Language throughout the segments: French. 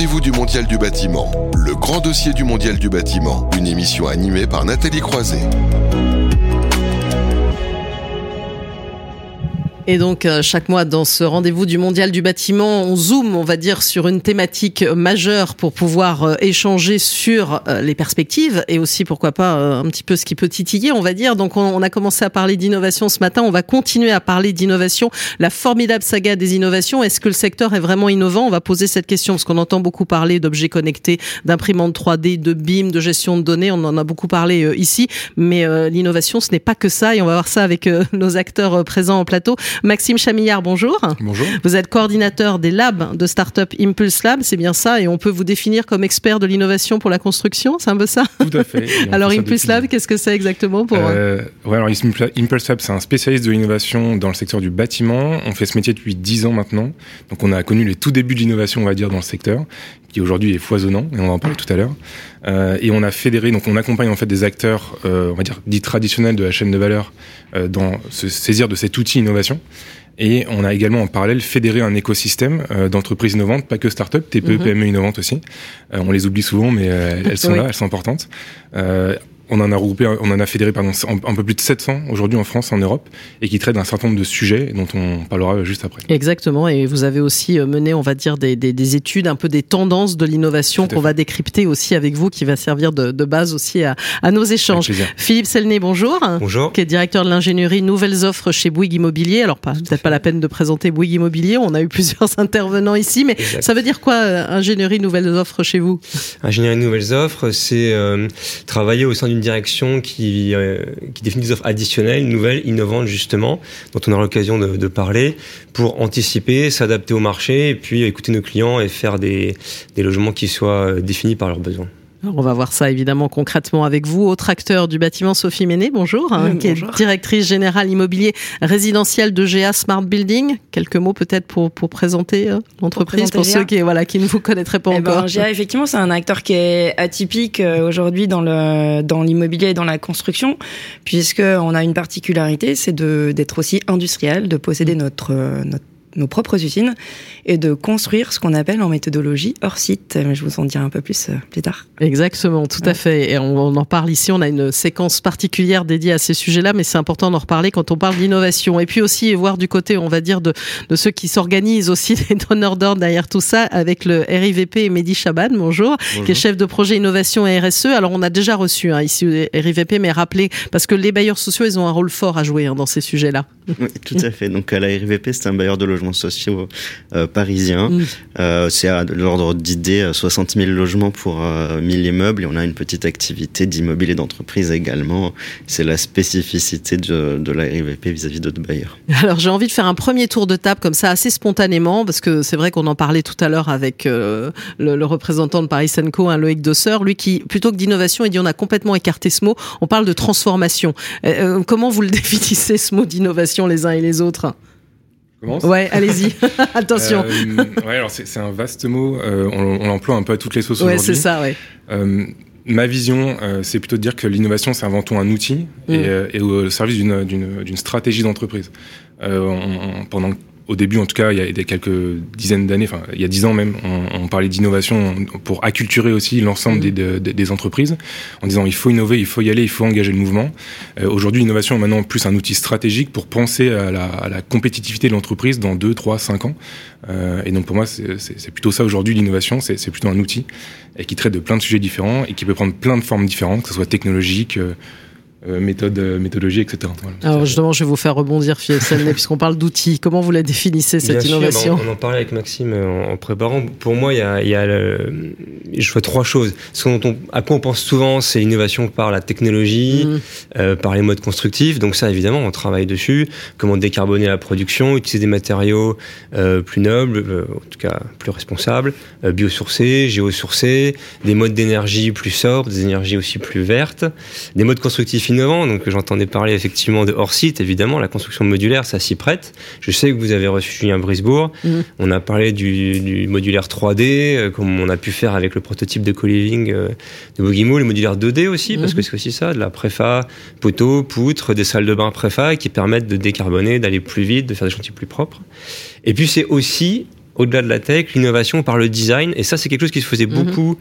rendez-vous du Mondial du bâtiment, le grand dossier du Mondial du bâtiment, une émission animée par Nathalie Croiset. Et donc, euh, chaque mois, dans ce rendez-vous du Mondial du bâtiment, on zoome, on va dire, sur une thématique majeure pour pouvoir euh, échanger sur euh, les perspectives et aussi, pourquoi pas, un petit peu ce qui peut titiller, on va dire. Donc, on, a commencé à parler d'innovation ce matin. On va continuer à parler d'innovation. La formidable saga des innovations. Est-ce que le secteur est vraiment innovant? On va poser cette question parce qu'on entend beaucoup parler d'objets connectés, d'imprimantes 3D, de BIM, de gestion de données. On en a beaucoup parlé ici. Mais l'innovation, ce n'est pas que ça. Et on va voir ça avec nos acteurs présents en plateau. Maxime Chamillard, bonjour. Bonjour. Vous êtes coordinateur des labs de Startup Impulse Lab, c'est bien ça, et on peut vous définir comme expert de l'innovation pour la construction, c'est un peu ça? Tout à fait. alors Impulse Lab, qu'est-ce que c'est exactement pour euh, ouais, alors Impulse Lab, c'est un spécialiste de l'innovation dans le secteur du bâtiment. On fait ce métier depuis 10 ans maintenant, donc on a connu les tout débuts de l'innovation, on va dire, dans le secteur qui aujourd'hui est foisonnant, et on va en parler tout à l'heure. Euh, et on a fédéré, donc on accompagne en fait des acteurs, euh, on va dire, dits traditionnels de la chaîne de valeur euh, dans se saisir de cet outil innovation. Et on a également en parallèle fédéré un écosystème euh, d'entreprises innovantes, pas que start-up, TPE, mhm. PME innovantes aussi. Euh, on les oublie souvent, mais elles sont là, elles sont importantes on en a regroupé, on en a fédéré pardon, un peu plus de 700 aujourd'hui en France, en Europe, et qui traitent d'un certain nombre de sujets dont on parlera juste après. Exactement, et vous avez aussi euh, mené, on va dire, des, des, études, un peu des tendances de l'innovation qu'on va décrypter aussi avec vous, qui va servir de, de base aussi à, à nos échanges. Philippe Selné, bonjour. Bonjour. Qui est directeur de l'ingénierie Nouvelles Offres chez Bouygues Immobilier. Alors, peut-être pas la peine de présenter Bouygues Immobilier, on a eu plusieurs intervenants ici, mais ça veut dire quoi, euh, ingénierie Nouvelles Offres chez vous? Ingénierie Nouvelles Offres, c'est euh, travailler au sein d'une direction qui, euh, qui définit des offres additionnelles, nouvelles, innovantes justement, dont on aura l'occasion de, parler, pour anticiper, s'adapter au marché, et puis écouter nos clients et faire des, des logements qui soient euh, définis par leurs besoins on va voir ça évidemment concrètement avec vous. Autre acteur du bâtiment, Sophie Méné, bonjour, hein, qui est directrice générale immobilier résidentiel de GA Smart Building. Quelques mots peut-être pour, pour présenter euh, l'entreprise pour, ceux qui, voilà, qui ne vous connaîtraient pas eh ben, encore. GA, effectivement, c'est un acteur qui est atypique euh, aujourd'hui dans le dans l'immobilier et dans la construction, puisque on a une particularité, c'est d'être aussi industriel, de posséder notre notre nos propres usines et de construire ce qu'on appelle en méthodologie hors site. Je vous en dirai un peu plus euh, plus tard. Exactement, tout à fait. Et on, en parle ici. On a une séquence particulière dédiée à ces sujets-là, mais c'est important d'en reparler quand on parle d'innovation. Et puis aussi voir du côté, on va dire, de, de ceux qui s'organisent aussi, les donneurs d'ordre derrière tout ça, avec le RIVP et Mehdi Chaban, bonjour, qui est chef de projet innovation et RSE. Alors on a déjà reçu hein, ici le RIVP, mais rappelez, parce que les bailleurs sociaux, ils ont un rôle fort à jouer hein, dans ces sujets-là. Oui, tout à fait. Donc la RIVP, c'est un bailleur de logement sociaux euh, parisiens. Mm. Euh, c'est à l'ordre d'idée 60 000 logements pour 1000 euh, immeubles et on a une petite activité d'immobilier d'entreprise également. C'est la spécificité de, de la RIVP vis-à-vis d'autres bailleurs. Alors j'ai envie de faire un premier tour de table comme ça assez spontanément parce que c'est vrai qu'on en parlait tout à l'heure avec le, représentant de Paris Senco, un Loïc Dosseur, lui qui plutôt que d'innovation, il dit on a complètement écarté ce mot, on parle de transformation. comment vous le définissez ce mot d'innovation les uns et les autres? Ouais, allez-y. Attention. Euh, ouais, alors c'est un vaste mot. Euh, on, l'emploie un peu à toutes les sauces ouais, c'est ça, ouais. Euh, ma vision, c'est plutôt de dire que l'innovation, c'est avant tout un outil et, mm. et, au service d'une stratégie d'entreprise. pendant au début, en tout cas, il y a des quelques dizaines d'années, enfin, il y a dix ans même, on, on parlait d'innovation pour acculturer aussi l'ensemble mmh. des, des, entreprises, en disant il faut innover, il faut y aller, il faut engager le mouvement. Euh, Aujourd'hui, l'innovation est maintenant plus un outil stratégique pour penser à la, à la compétitivité de l'entreprise dans deux, trois, cinq ans. Euh, et donc pour moi, c'est plutôt ça aujourd'hui l'innovation, c'est plutôt un outil et qui traite de plein de sujets différents et qui peut prendre plein de formes différentes, que ce soit technologique. Euh, méthode, euh, méthodologie, etc. Alors justement, je vais vous faire rebondir, puisqu'on parle d'outils. Comment vous la définissez, cette innovation On en parlait avec Maxime en, préparant. Pour moi, il y a, il y a le, je vois trois choses. Ce dont on, à quoi on pense souvent, c'est l'innovation par la technologie, mm. euh, par les modes constructifs. Donc ça, évidemment, on travaille dessus. Comment décarboner la production, utiliser des matériaux euh, plus nobles, euh, en tout cas plus responsables, biosourcés, géosourcés, des modes d'énergie plus sobres, des énergies aussi plus vertes, des modes constructifs innovant. Donc j'entendais parler effectivement de hors site, évidemment, la construction modulaire, ça s'y prête. Je sais que vous avez reçu Julien Brisbourg. Mm. On a parlé du, modulaire 3D, euh, comme on a pu faire avec le prototype de co-living euh, de Bogimo, le modulaire 2D aussi, parce que mm-hmm. c'est aussi ça, de la préfa, poteau, poutre, des salles de bain préfa qui permettent de décarboner, d'aller plus vite, de faire des chantiers plus propres. Et puis c'est aussi au-delà de la tech, l'innovation par le design. Et ça, c'est quelque chose qui se faisait Mhm. beaucoup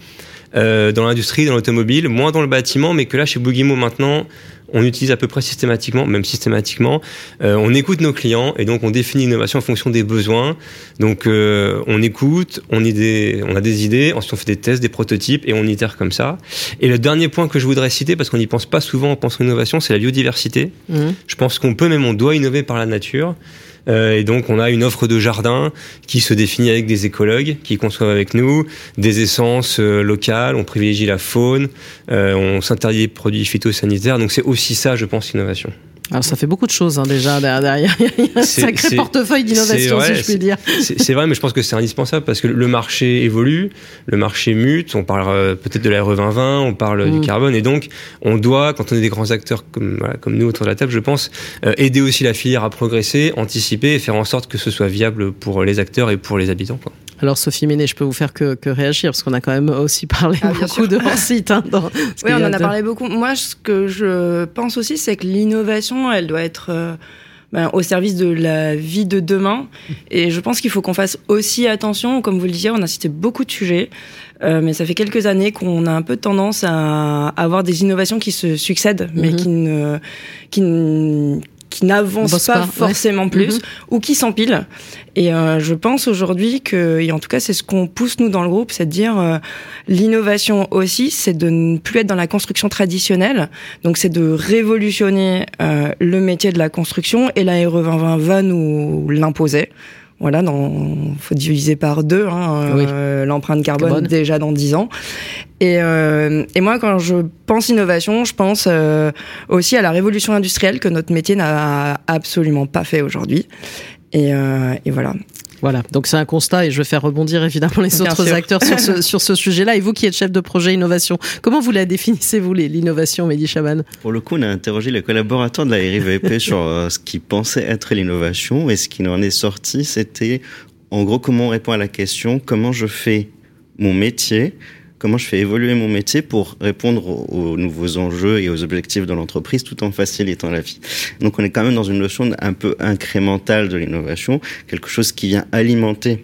euh, dans l'industrie, dans l'automobile, moins dans le bâtiment, mais que là, chez Boogimo maintenant, on utilise à peu près systématiquement, même systématiquement. Euh, on écoute nos clients et donc on définit l'innovation en fonction des besoins. Donc euh, on écoute, on, a des, on a des idées, ensuite on fait des tests, des prototypes et on itère comme ça. Et le dernier point que je voudrais citer, parce qu'on n'y pense pas souvent en pensant innovation, c'est la biodiversité. Mhm. Je pense qu'on peut même on doit innover par la nature. Euh, et donc on a une offre de jardin qui se définit avec des écologues qui conçoivent avec nous des essences euh, locales, on privilégie la faune, euh, on s'interdit les produits phytosanitaires. Donc c'est aussi ça, je pense, l'innovation. Alors ça fait beaucoup de choses hein, déjà derrière. Il y a un sacré portefeuille d'innovation, si je puis dire. C'est vrai, mais je pense que c'est indispensable parce que le marché évolue, le marché mute. On parle euh, peut-être de la RE 2020, on parle Mm. du carbone, et donc on doit, quand on est des grands acteurs comme, voilà, comme nous autour de la table, je pense, euh, aider aussi la filière à progresser, anticiper et faire en sorte que ce soit viable pour les acteurs et pour les habitants. Quoi. Alors Sophie Ménet, je peux vous faire que, que réagir parce qu'on a quand même aussi parlé Ah, beaucoup de hors site. Hein, dans Oui, on en a de- parlé beaucoup. Moi, ce que je pense aussi, c'est que l'innovation, elle doit être euh, ben, au service de la vie de demain. Et je pense qu'il faut qu'on fasse aussi attention. Comme vous le disiez, on a cité beaucoup de sujets, euh, mais ça fait quelques années qu'on a un peu tendance à avoir des innovations qui se succèdent, mais Mhm. qui ne, qui ne- qui n'avancent pas, ouais. forcément plus Mhm. ou qui s'empilent. Et euh, je pense aujourd'hui que, et en tout cas c'est ce qu'on pousse nous dans le groupe, c'est de dire euh, l'innovation aussi, c'est de ne plus être dans la construction traditionnelle. Donc c'est de révolutionner euh, le métier de la construction et la RE 2020 va nous l'imposer. Voilà, dans, faut diviser par deux hein, euh, l'empreinte carbone, Carbone. déjà dans 10 ans. Et, euh, et moi, quand je pense innovation, je pense euh, aussi à la révolution industrielle que notre métier n'a absolument pas fait aujourd'hui. Et, euh, et voilà. Voilà, donc c'est un constat et je vais faire rebondir évidemment les Bien autres sûr. acteurs sur ce, sur ce sujet-là. Et vous qui êtes chef de projet innovation, comment vous la définissez, vous, les- l'innovation, Mehdi Chaban? Pour le coup, on a interrogé les collaborateurs de la RIVP sur euh, ce qu'ils pensaient être l'innovation et ce qui en est sorti, c'était en gros comment on répond à la question comment je fais mon métier, comment je fais évoluer mon métier pour répondre aux, aux nouveaux enjeux et aux objectifs de l'entreprise tout en facilitant la vie. Donc on est quand même dans une notion un peu incrémentale de l'innovation, quelque chose qui vient alimenter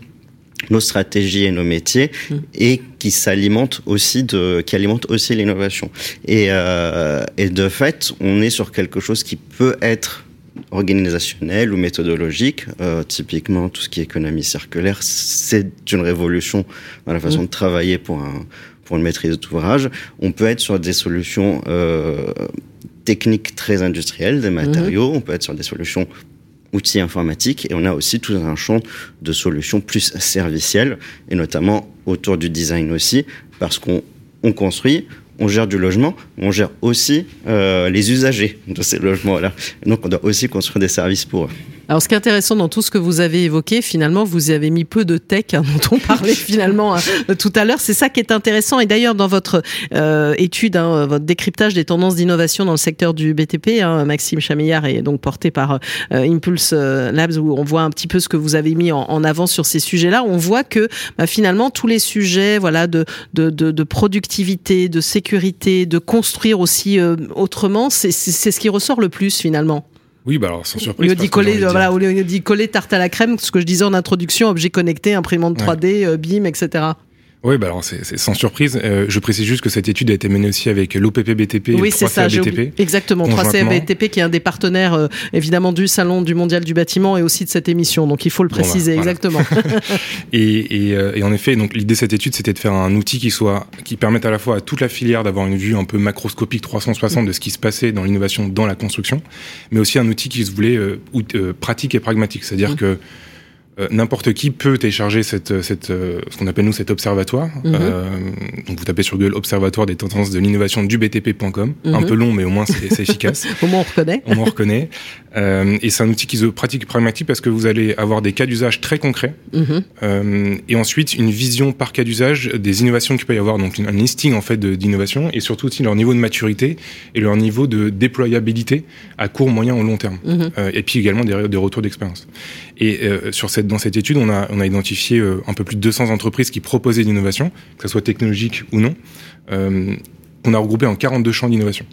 nos stratégies et nos métiers Mm. et qui s'alimente aussi de qui alimente aussi l'innovation et euh, et de fait on est sur quelque chose qui peut être organisationnel ou méthodologique euh, typiquement tout ce qui est économie circulaire c'est une révolution dans la façon Mm. de travailler pour un pour une maîtrise d'ouvrage. On peut être sur des solutions euh, techniques très industrielles des matériaux. On peut être sur des solutions outils informatiques et on a aussi tout un champ de solutions plus servicielles et notamment autour du design aussi parce qu'on on construit, on gère du logement, on gère aussi euh, les usagers de ces logements-là. Donc on doit aussi construire des services pour eux. Alors, ce qui est intéressant dans tout ce que vous avez évoqué, finalement, vous avez mis peu de tech hein, dont on parlait finalement hein, tout à l'heure. C'est ça qui est intéressant. Et d'ailleurs, dans votre euh, étude, hein, votre décryptage des tendances d'innovation dans le secteur du BTP, hein, Maxime Chamillard est donc porté par euh, Impulse euh, Labs, où on voit un petit peu ce que vous avez mis en, en avant sur ces sujets-là. On voit que bah, finalement tous les sujets, voilà, de, de, de, de productivité, de sécurité, de construire aussi euh, autrement, c'est ce qui ressort le plus finalement. Oui, bah alors sans Au surprise. lieu d'y que j'ai coller, voilà, au lieu d'y coller tarte à la crème, ce que je disais en introduction, objet connecté, imprimante Ouais. 3D, euh, BIM, etc. Oui, bah alors c'est sans surprise. Euh, je précise juste que cette étude a été menée aussi avec l'OPP-BTP et oui, le c'est 3CA ça, j'ai BTP. oublié. Exactement, 3CA conjointement. BTP qui est un des partenaires euh, évidemment du salon du mondial du bâtiment et aussi de cette émission. Donc il faut le Bon, bah, préciser voilà. exactement. Et, et, euh, et en effet, donc l'idée de cette étude, c'était de faire un outil qui soit, qui permette à la fois à toute la filière d'avoir une vue un peu macroscopique 360 de ce qui se passait dans l'innovation dans la construction, mais aussi un outil qui se voulait out- pratique et pragmatique, c'est-à-dire Mhm. que euh, n'importe qui peut télécharger cette, cette, euh, ce qu'on appelle nous cet observatoire. Mhm. Euh, donc vous tapez sur Google Observatoire des tendances de l'innovation du BTP.com. Un Mhm. peu long, mais au moins c'est efficace. Au moins on reconnaît. On en reconnaît. Euh, et c'est un outil qui se pratique et pragmatique parce que vous allez avoir des cas d'usage très concrets Mhm. euh, et ensuite une vision par cas d'usage des innovations qu'il peut y avoir, donc un listing en fait d'innovations et surtout aussi leur niveau de maturité et leur niveau de déployabilité à court, moyen ou long terme. Euh, et puis également des, des retours d'expérience. Et euh, sur cette, dans cette étude, on a, on a identifié euh, un peu plus de 200 entreprises qui proposaient l'innovation, que ce soit technologique ou non. Euh, qu'on a regroupé en 42 champs d'innovation.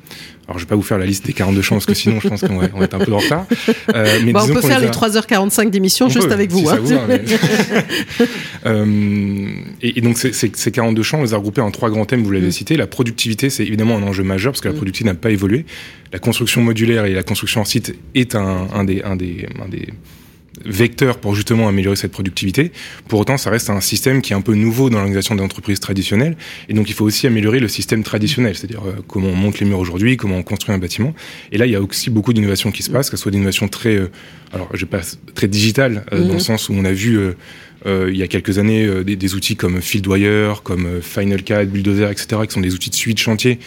Alors, je vais pas vous faire la liste des 42 champs parce que sinon, je pense qu'on va, on va être un peu en retard. Euh, mais bah, on peut faire les, 3h45 d'émission juste avec vous. hein. vous mais... euh, et, et, donc, ces, ces 42 champs, on les a regroupés en trois grands thèmes, vous l'avez mm. cité. La productivité, c'est évidemment un enjeu majeur parce que la mm. productivité n'a pas évolué. La construction modulaire et la construction en site est un, un des, un des, un des vecteur pour justement améliorer cette productivité. Pour autant, ça reste un système qui est un peu nouveau dans l'organisation des entreprises traditionnelles. Et donc, il faut aussi améliorer le système traditionnel, c'est-à-dire euh, comment on monte les murs aujourd'hui, comment on construit un bâtiment. Et là, il y a aussi beaucoup d'innovations qui se passent, que ce soit d'innovations très, euh, alors je passe très digitales, euh, mm -hmm. dans le sens où on a vu euh, euh, il y a quelques années des, des, outils comme FieldWire, comme Final Cut, Bulldozer, etc., qui sont des outils de suivi de chantier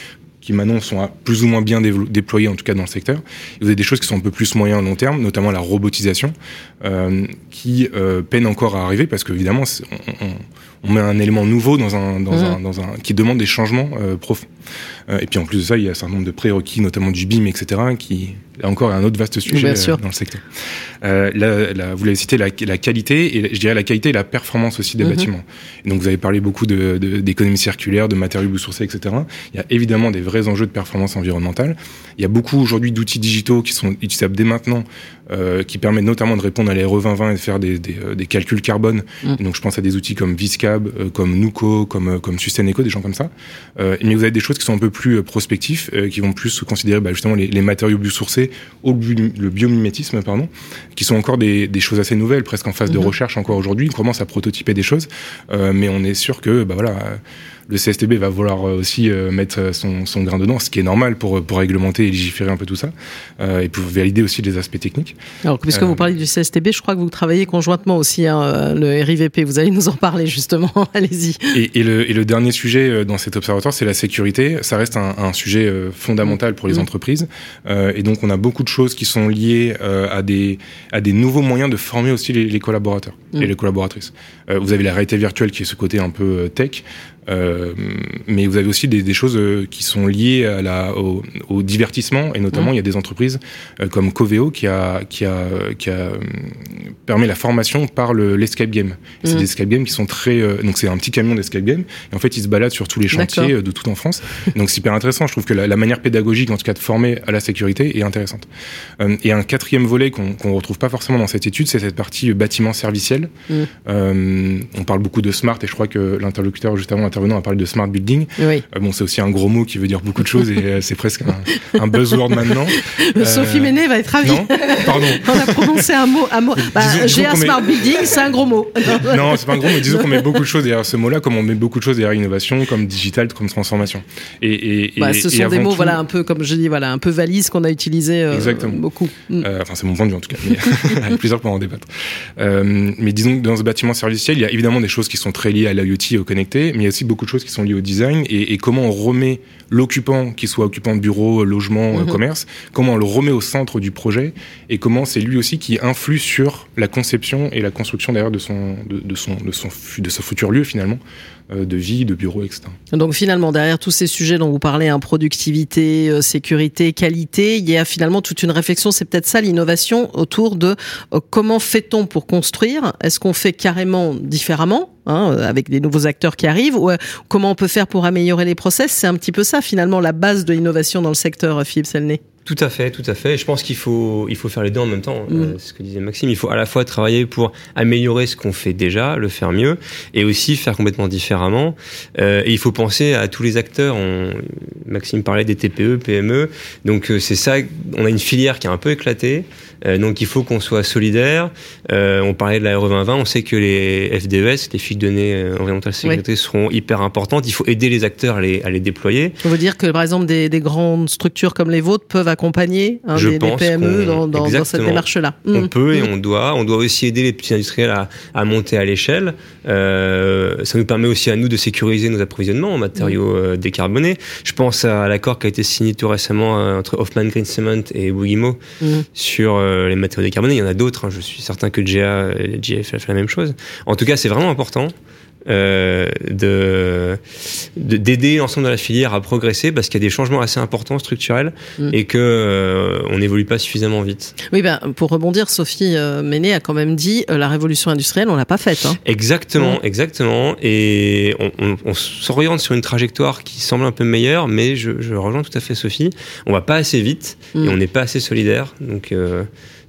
qui maintenant sont plus ou moins bien déployés, en tout cas dans le secteur. Vous avez des choses qui sont un peu plus moyen long terme, notamment la robotisation, euh, qui euh, peine encore à arriver parce qu'évidemment, on, on, on, met un élément nouveau dans un, dans mmh. un, dans un, qui demande des changements euh, profonds. Euh, et puis en plus de ça, il y a un certain nombre de prérequis, notamment du BIM, etc., qui là encore est un autre vaste sujet euh, dans le secteur. Euh, là, là, vous l'avez cité, la, la, qualité, et je dirais la qualité et la performance aussi des mmh. bâtiments. Et donc vous avez parlé beaucoup d'économie de, de, circulaire, de matériaux biosourcés, etc. Il y a évidemment des vrais enjeux de performance environnementale. Il y a beaucoup aujourd'hui d'outils digitaux qui sont utilisables dès maintenant, euh, qui permettent notamment de répondre à les RE 2020 et de faire des, des, des calculs carbone. Mmh. donc je pense à des outils comme Viscab, euh, comme Nuco, comme, comme Sustainable, des gens comme ça. mais vous avez des choses qui sont un peu plus prospectifs, qui vont plus considérer bah, justement les, les matériaux biosourcés au le biomimétisme, pardon, qui sont encore des, des, choses assez nouvelles, presque en phase de recherche encore aujourd'hui. On commence à prototyper des choses, euh, mais on est sûr que, bah voilà le CSTB va vouloir euh, aussi euh, mettre son, son, grain dedans, ce qui est normal pour, pour réglementer et légiférer un peu tout ça, euh, et pour valider aussi les aspects techniques. Alors, puisque euh, vous parlez du CSTB, je crois que vous travaillez conjointement aussi, hein, le RIVP, vous allez nous en parler justement, allez-y. Et, et, le, et, le, dernier sujet dans cet observatoire, c'est la sécurité. Ça reste un, un sujet fondamental pour les mmh. entreprises, et donc on a beaucoup de choses qui sont liées à, des, à des nouveaux moyens de former aussi les, les collaborateurs mmh. et les collaboratrices. vous avez la réalité virtuelle qui est ce côté un peu tech, euh, mais vous avez aussi des, des, choses euh, qui sont liées à la, au, au divertissement et notamment mmh. il y a des entreprises euh, comme Coveo qui a qui a qui a permis la formation par le l'escape game. Mmh. C'est des escape games qui sont très donc c'est un petit camion d'escape game et en fait ils se baladent sur tous les chantiers de tout en France. donc c'est hyper intéressant. Je trouve que la, la, manière pédagogique en tout cas de former à la sécurité est intéressante. et un quatrième volet qu'on qu'on retrouve pas forcément dans cette étude, c'est cette partie bâtiment serviciel. Mmh. on parle beaucoup de smart et je crois que l'interlocuteur juste avant intervenant a parlé de smart building. Oui. Euh, bon, c'est aussi un gros mot qui veut dire beaucoup de choses et euh, c'est presque un, un, buzzword maintenant. Sophie euh, Ménet va être ravie. Non, pardon. On a prononcé un mot. Un mot. Bah, J'ai un smart met... building, c'est un gros mot. non, c'est pas un gros mot. Disons qu'on met beaucoup de choses derrière ce mot-là, comme on met beaucoup de choses derrière innovation, comme digital, comme transformation. Et, et, bah, ce sont des mots, tout... voilà, un peu comme je dis, voilà, un peu valise qu'on a utilisé euh, beaucoup. Mm. Enfin, c'est mon point de vue en tout cas. Mais avec plusieurs pour en débattre. Mais disons que dans ce bâtiment serviciel, il y a évidemment des choses qui sont très liées à l'IoT et au connecté, mais il y a aussi beaucoup de choses qui sont liées au design et, et comment on remet l'occupant, qu'il soit occupant de bureau, logement, mm -hmm. commerce, comment on le remet au centre du projet et comment c'est lui aussi qui influe sur la conception et la construction d'ailleurs de son, de, de, son, de, son, de son futur lieu finalement euh, de vie, de bureau, etc. Donc finalement, derrière tous ces sujets dont vous parlez, hein, productivité, euh, sécurité, qualité, il y a finalement toute une réflexion, c'est peut-être ça l'innovation, autour de euh, comment fait-on pour construire? Est-ce qu'on fait carrément différemment? Hein, avec des nouveaux acteurs qui arrivent, ou euh, comment on peut faire pour améliorer les process? C'est un petit peu ça finalement la base de l'innovation dans le secteur, Philippe Selnay. Tout à fait, tout à fait. Je pense qu'il faut, il faut faire les deux en même temps. Mm. Euh, ce que disait Maxime. Il faut à la fois travailler pour améliorer ce qu'on fait déjà, le faire mieux, et aussi faire complètement différemment. Euh, et il faut penser à tous les acteurs. On, Maxime parlait des TPE, PME. Donc euh, c'est ça. On a une filière qui est un peu éclatée. Euh, donc il faut qu'on soit solidaire. Euh, on parlait de la RE 2020. On sait que les FDES, les fiches de données environnementales sécurité, oui. seront hyper importantes. Il faut aider les acteurs à les, à les déployer. On veut dire que par exemple des, des grandes structures comme les vôtres peuvent accompagner hein, des PME dans, dans, dans, cette démarche-là. On mmh. peut et mmh. on doit. On doit aussi aider les petits industriels à, à monter à l'échelle. Euh, ça nous permet aussi à nous de sécuriser nos approvisionnements en matériaux mmh. euh, décarbonés. Je pense à l'accord qui a été signé tout récemment euh, entre Hoffman Green Cement et mmh. sur les matériaux décarbonés. Il y en a d'autres. Hein. Je suis certain que GA, GF a fait la même chose. En tout cas, c'est vraiment important euh, de d'aider l'ensemble de la filière à progresser parce qu'il y a des changements assez importants structurels mm. et que euh, on n'évolue pas suffisamment vite. Oui, ben pour rebondir, Sophie euh, Méné a quand même dit la révolution industrielle, on l'a pas faite. Hein. Exactement, mm. exactement, et on, on, on s'oriente sur une trajectoire qui semble un peu meilleure, mais je, je rejoins tout à fait Sophie. On va pas assez vite et mm. on n'est pas assez solidaire, donc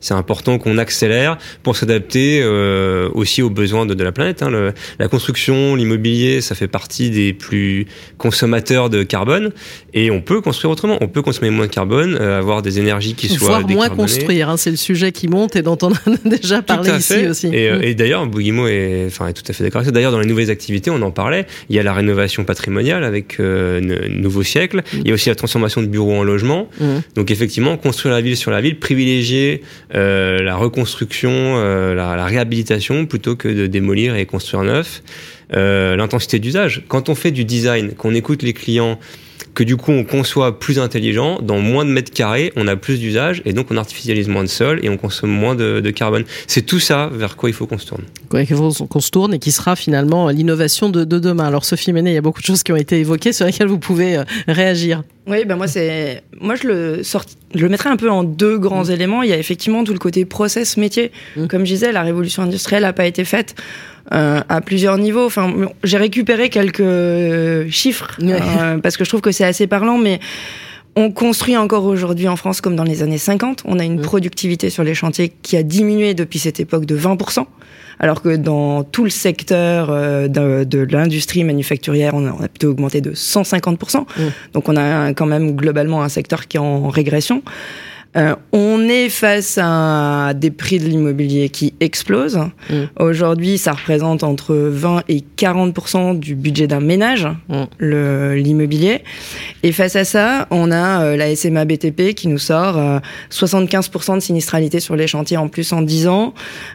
c'est important qu'on accélère pour s'adapter euh, aussi aux besoins de, de la planète. Hein. Le, la construction, l'immobilier, ça fait partie des plus consommateurs de carbone et on peut construire autrement. On peut consommer moins de carbone, euh, avoir des énergies qui soient Voire moins construire, hein, c'est le sujet qui monte et dont on a déjà parlé ici aussi. Et, euh, mm. et d'ailleurs, Bouguimo est, enfin, est tout à fait d'accord. D'ailleurs, dans les nouvelles activités, on en parlait. Il y a la rénovation patrimoniale avec euh, Nouveau Siècle. Mm. Il y a aussi la transformation de bureaux en logement. Mm. Donc effectivement, construire la ville sur la ville, privilégier euh, la reconstruction, euh, la, la, réhabilitation plutôt que de démolir et construire neuf. Euh, L'intensité d'usage. Quand on fait du design, qu'on écoute les clients, que du coup on conçoit plus intelligent, dans moins de mètres carrés, on a plus d'usage et donc on artificialise moins de sol et on consomme moins de, de carbone. C'est tout ça vers quoi il faut qu'on se tourne. il faut qu'on se tourne et qui sera finalement l'innovation de, de, demain. Alors Sophie Ménet, il y a beaucoup de choses qui ont été évoquées sur lesquelles vous pouvez euh, réagir. Oui, ben moi c'est moi je le sort... je le mettrais un peu en deux grands mmh. éléments. Il y a effectivement tout le côté process métier. Mmh. Comme je disais, la révolution industrielle n'a pas été faite euh, à plusieurs niveaux. Enfin, j'ai récupéré quelques chiffres euh, parce que je trouve que c'est assez parlant, mais on construit encore aujourd'hui en France comme dans les années 50. On a une productivité sur les chantiers qui a diminué depuis cette époque de 20%, alors que dans tout le secteur euh, de, de l'industrie manufacturière, on a, on a, plutôt augmenté de 150%. Mmh. Donc on a quand même globalement un secteur qui est en régression. Euh, on est face à des prix de l'immobilier qui explosent. Mmh. Aujourd'hui, ça représente entre 20 et 40% du budget d'un ménage, mmh. l'immobilier. Et face à ça, on a euh, la SMA BTP qui nous sort euh, 75% de sinistralité sur les chantiers en plus en 10 ans.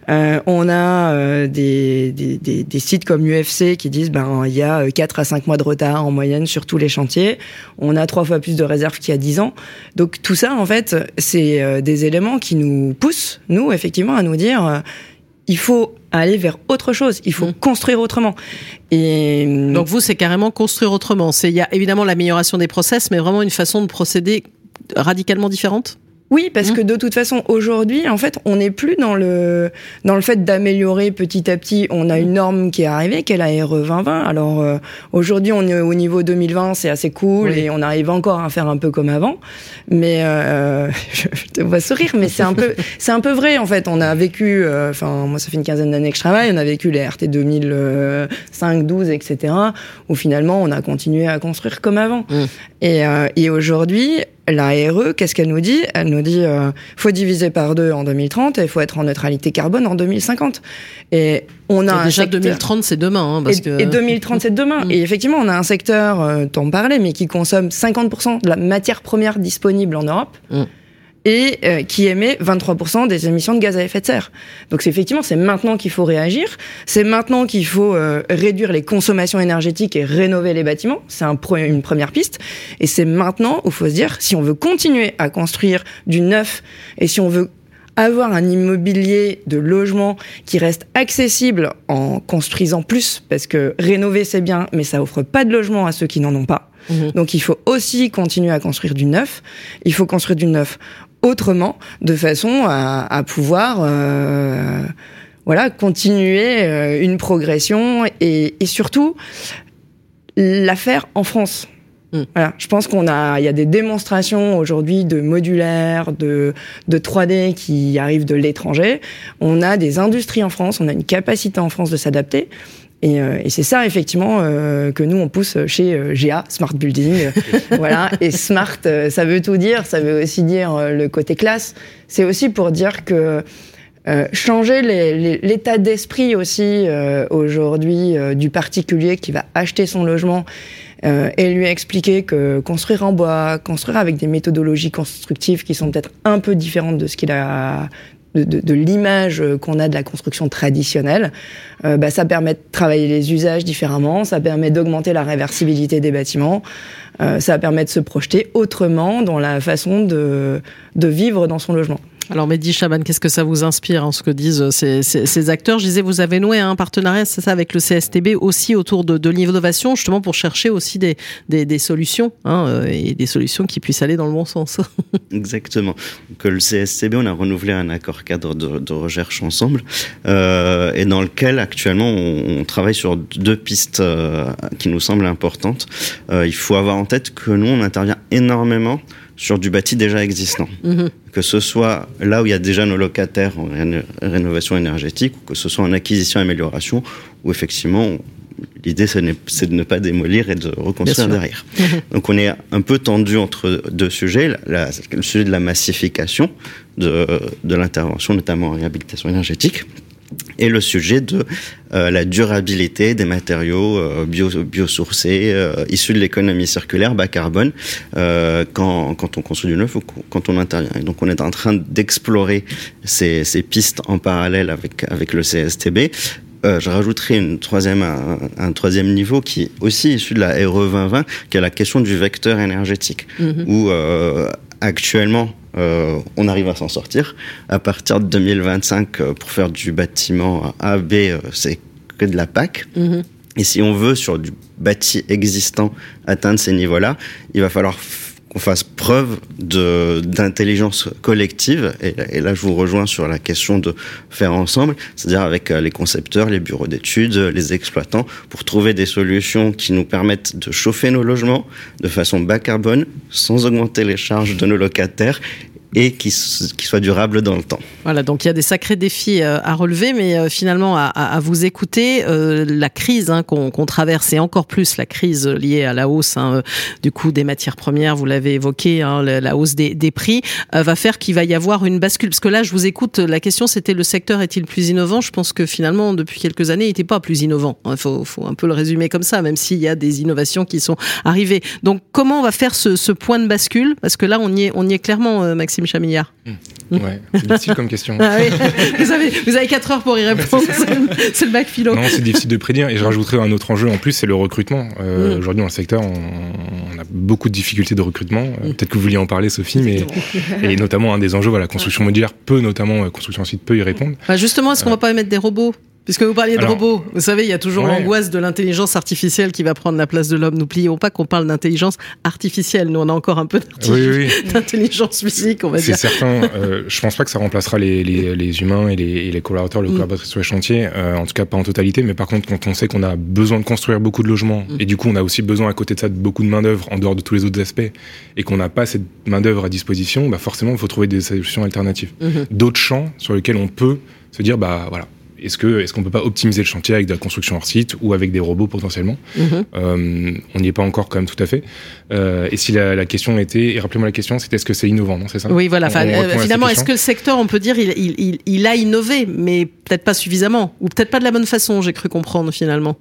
Euh, on a des, des, des, des, sites comme UFC qui disent ben il y a 4 à 5 mois de retard en moyenne sur tous les chantiers. On a trois fois plus de réserves qu'il y a 10 ans. Donc tout ça, en fait, c'est euh, des éléments qui nous poussent, nous, effectivement, à nous dire euh, il faut aller vers autre chose, il faut mmh. construire autrement. Et donc vous, c'est carrément construire autrement. C'est il y a évidemment l'amélioration des process, mais vraiment une façon de procéder radicalement différente? Oui, parce mmh. que de toute façon, aujourd'hui, en fait, on n'est plus dans le dans le fait d'améliorer petit à petit. On a une norme qui est arrivée, qui est la RE 2020. Alors euh, aujourd'hui, on est au niveau 2020, c'est assez cool oui. et on arrive encore à faire un peu comme avant. Mais euh, je, te vois sourire, mais c'est un peu c'est un peu vrai en fait. On a vécu, euh, enfin moi, ça fait une quinzaine d'années que je travaille. On a vécu les RT 2005, 12, etc. Où finalement, on a continué à construire comme avant. Mmh. Et, euh, et aujourd'hui, la RE, qu'est-ce qu'elle nous dit? Elle nous dit euh, faut diviser par deux en 2030 et il faut être en neutralité carbone en 2050. Et on a et déjà secteur... 2030 c'est demain hein, parce et, que et 2030 c'est demain. et effectivement, on a un secteur euh, t'en parlais mais qui consomme 50% de la matière première disponible en Europe. Mm et euh, qui émet 23% des émissions de gaz à effet de serre. Donc c'est effectivement c'est maintenant qu'il faut réagir, c'est maintenant qu'il faut euh, réduire les consommations énergétiques et rénover les bâtiments, c'est un pre une première piste et c'est maintenant où il faut se dire si on veut continuer à construire du neuf et si on veut avoir un immobilier de logement qui reste accessible en construisant plus parce que rénover c'est bien mais ça offre pas de logement à ceux qui n'en ont pas. Mmh. Donc il faut aussi continuer à construire du neuf. Il faut construire du neuf autrement, de façon à, à pouvoir euh, voilà continuer euh, une progression et, et surtout la faire en France. Mmh. Voilà, je pense qu'on a, il y a des démonstrations aujourd'hui de modulaire, de, de 3D qui arrivent de l'étranger. On a des industries en France, on a une capacité en France de s'adapter. Et, euh, et c'est ça effectivement euh, que nous on pousse chez euh, GA Smart Building, voilà. Et Smart, euh, ça veut tout dire. Ça veut aussi dire euh, le côté classe. C'est aussi pour dire que euh, changer l'état d'esprit aussi aujourd'hui du particulier qui va acheter son logement et lui expliquer que construire en bois, construire avec des méthodologies constructives qui sont peut-être un peu différentes de ce qu'il a de, de, l'image qu'on a de la construction traditionnelle, euh, bah, ça permet de travailler les usages différemment, ça permet d'augmenter la réversibilité des bâtiments, euh, ça permet de se projeter autrement dans la façon de, de vivre dans son logement. Alors Mehdi Chaban, qu'est-ce que ça vous inspire, hein, ce que disent ces, ces, acteurs? Je disais, vous avez noué un partenariat, c'est ça, avec le CSTB aussi autour de, l'innovation, justement pour chercher aussi des, solutions, hein, euh, et des solutions qui puissent aller dans le bon sens. Exactement. Que le CSTB, on a renouvelé un accord cadre de, recherche ensemble, euh, et dans lequel actuellement on, travaille sur deux pistes euh, qui nous semblent importantes. Euh, il faut avoir en tête que nous, on intervient énormément sur du bâti déjà existant. Mmh. Que ce soit là où il y a déjà nos locataires en ré rénovation énergétique, ou que ce soit en acquisition et amélioration, où effectivement, l'idée c'est de ne pas démolir et de reconstruire derrière. Mmh. Donc on est un peu tendu entre deux sujets. La, la, le sujet de la massification de, de l'intervention, notamment en réhabilitation énergétique et le sujet de euh, la durabilité des matériaux euh, bio, biosourcés euh, issus de l'économie circulaire bas carbone euh, quand, quand on construit du neuf ou quand on intervient. Et donc on est en train d'explorer ces, ces pistes en parallèle avec, avec le CSTB je rajouterai une troisième, un, un, troisième niveau qui est aussi issu de la RE 2020, qui est la question du vecteur énergétique, mm -hmm. où actuellement euh, on arrive à s'en sortir. À partir de 2025, euh, pour faire du bâtiment A, B, euh, c'est que de la PAC. -hmm. Et si on veut, sur du bâti existant, atteindre ces niveaux-là, il va falloir qu'on fasse preuve d'intelligence collective. Et, et, là, je vous rejoins sur la question de faire ensemble, c'est-à-dire avec les concepteurs, les bureaux d'études, les exploitants, pour trouver des solutions qui nous permettent de chauffer nos logements de façon bas carbone, sans augmenter les charges de nos locataires et qui, soit durable dans le temps. Voilà, donc il y a des sacrés défis euh, à relever, mais euh, finalement, à, vous écouter, euh, la crise hein, qu'on qu traverse, et encore plus la crise liée à la hausse hein, du coût des matières premières, vous l'avez évoqué, hein, la, hausse des, prix, va faire qu'il va y avoir une bascule. Parce que là, je vous écoute, la question c'était le secteur est-il plus innovant? Je pense que finalement, depuis quelques années, il n'était pas plus innovant. Il faut, un peu le résumer comme ça, même s'il y a des innovations qui sont arrivées. Donc, comment on va faire ce, ce point de bascule? Parce que là, on y est, on y est clairement, Maxime Chamillard. Mmh. Ouais, c'est difficile comme question. Ah oui. vous, avez, vous avez 4 heures pour y répondre, c'est le bac philo. Non, c'est difficile de prédire. Et je rajouterai un autre enjeu en plus, c'est le recrutement. Euh, mmh. Aujourd'hui, dans le secteur, on, on, a beaucoup de difficultés de recrutement. Mmh. Peut-être que vous vouliez en parler, Sophie, mais et notamment un des enjeux, voilà, construction modulaire peut notamment, construction en site peut y répondre. Bah justement, est-ce qu'on va pas mettre des robots Puisque vous parliez de Alors, robots, vous savez, il y a toujours ouais. l'angoisse de l'intelligence artificielle qui va prendre la place de l'homme. N'oublions pas qu'on parle d'intelligence artificielle. Nous, on a encore un peu d'intelligence oui, oui. physique, on va dire. C'est certain. Euh, je pense pas que ça remplacera les, les, les humains et les, et les, collaborateurs, les mm. collaborateurs sur les chantiers. Euh, en tout cas, pas en totalité. Mais par contre, quand on sait qu'on a besoin de construire beaucoup de logements mm. et du coup, on a aussi besoin à côté de ça de beaucoup de main d'œuvre en dehors de tous les autres aspects et qu'on n'a pas cette main d'œuvre à disposition, bah forcément, il faut trouver des solutions alternatives. Mm -hmm. D'autres champs sur lesquels on peut se dire, bah voilà est-ce que est-ce qu'on peut pas optimiser le chantier avec de la construction hors site ou avec des robots potentiellement mm -hmm. euh, On n'y est pas encore quand même tout à fait. Euh, et si la, la, question était, et rappelez-moi la question, c'était est-ce que c'est innovant, non C'est ça? Oui, voilà. On, on euh, finalement, est-ce que le secteur, on peut dire, il, il, il, il a innové, mais peut-être pas suffisamment, ou peut-être pas de la bonne façon. J'ai cru comprendre finalement.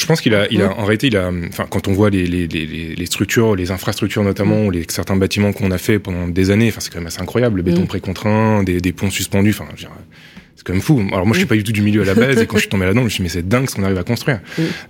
Je pense qu'il a, il a, en réalité, il a, enfin, quand on voit les, les, les, les structures, les infrastructures notamment, mmh. les certains bâtiments qu'on a fait pendant des années, enfin, c'est quand même assez incroyable, le béton précontraint, des, des ponts suspendus, enfin, c'est quand même fou. Alors moi, je suis pas du tout du milieu à la base, et quand je suis tombé là-dedans, je me suis dit, mais c'est dingue ce qu'on arrive à construire.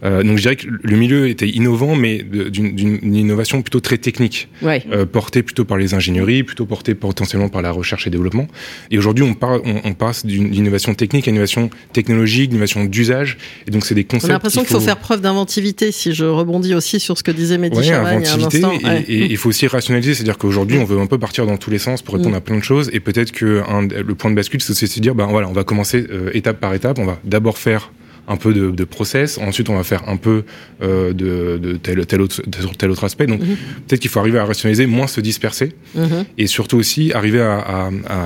Euh, donc je dirais que le milieu était innovant, mais d'une innovation plutôt très technique, ouais. euh, portée plutôt par les ingénieries, plutôt portée potentiellement par la recherche et développement. Et aujourd'hui, on, on, on, passe d'une innovation technique à une innovation technologique, une innovation d'usage. Et donc c'est des concepts. On a l'impression qu'il faut... faut... faire preuve d'inventivité. Si je rebondis aussi sur ce que disait Mehdi ouais, Chavagne inventivité, et, il faut aussi rationaliser, c'est-à-dire qu'aujourd'hui, on veut un peu partir dans tous les sens pour répondre mm. à plein de choses. Et peut-être que un, le point de bascule, c'est de se dire, ben voilà, on va commencer euh, étape par étape. On va d'abord faire un peu de, de, process, ensuite on va faire un peu euh, de, de, tel, tel, autre, tel autre aspect. Donc mm -hmm. peut-être qu'il faut arriver à rationaliser, moins se disperser, mm -hmm. et surtout aussi arriver à, à, à,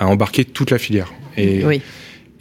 à, embarquer toute la filière. Et, oui.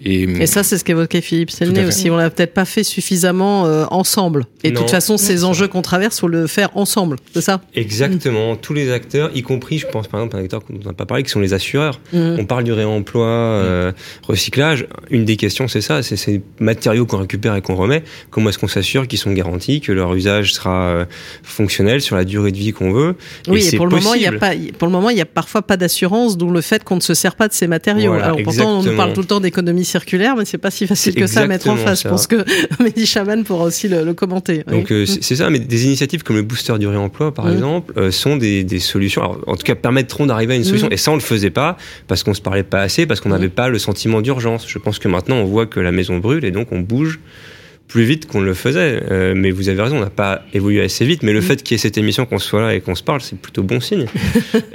Et, et, ça, c'est ce qu'évoquait Philippe Selnay aussi. On l'a peut-être pas fait suffisamment euh, ensemble. Et de toute façon, ces enjeux qu'on traverse, faut le faire ensemble. C'est ça? Exactement. Mmh. Tous les acteurs, y compris, je pense par exemple, un acteur dont on n'a pas parlé, qui sont les assureurs. Mmh. On parle du réemploi, euh, recyclage. Une des questions, c'est ça. C'est ces matériaux qu'on récupère et qu'on remet. Comment est-ce qu'on s'assure qu'ils sont garantis, que leur usage sera euh, fonctionnel sur la durée de vie qu'on veut? Oui, et, et pour, le moment, il y a pas, pour le moment, il n'y a parfois pas d'assurance, d'où le fait qu'on ne se sert pas de ces matériaux. Voilà, Alors pourtant, on nous parle tout le temps d'économie circulaire, mais c'est pas si facile que ça à mettre en face. Je pense que Mehdi Chaban pourra aussi le, commenter. Donc euh, c'est ça, mais des initiatives comme le booster du réemploi, par mmh. exemple, euh, sont des, des solutions. Alors, en tout cas, permettront d'arriver à une solution. Mmh. Et ça, on le faisait pas parce qu'on se parlait pas assez, parce qu'on n'avait pas le sentiment d'urgence. Je pense que maintenant, on voit que la maison brûle et donc on bouge plus vite qu'on le faisait. Euh, mais vous avez raison, on n'a pas évolué assez vite. Mais le mm. fait qu'il y ait cette émission, qu'on soit là et qu'on se parle, c'est plutôt bon signe.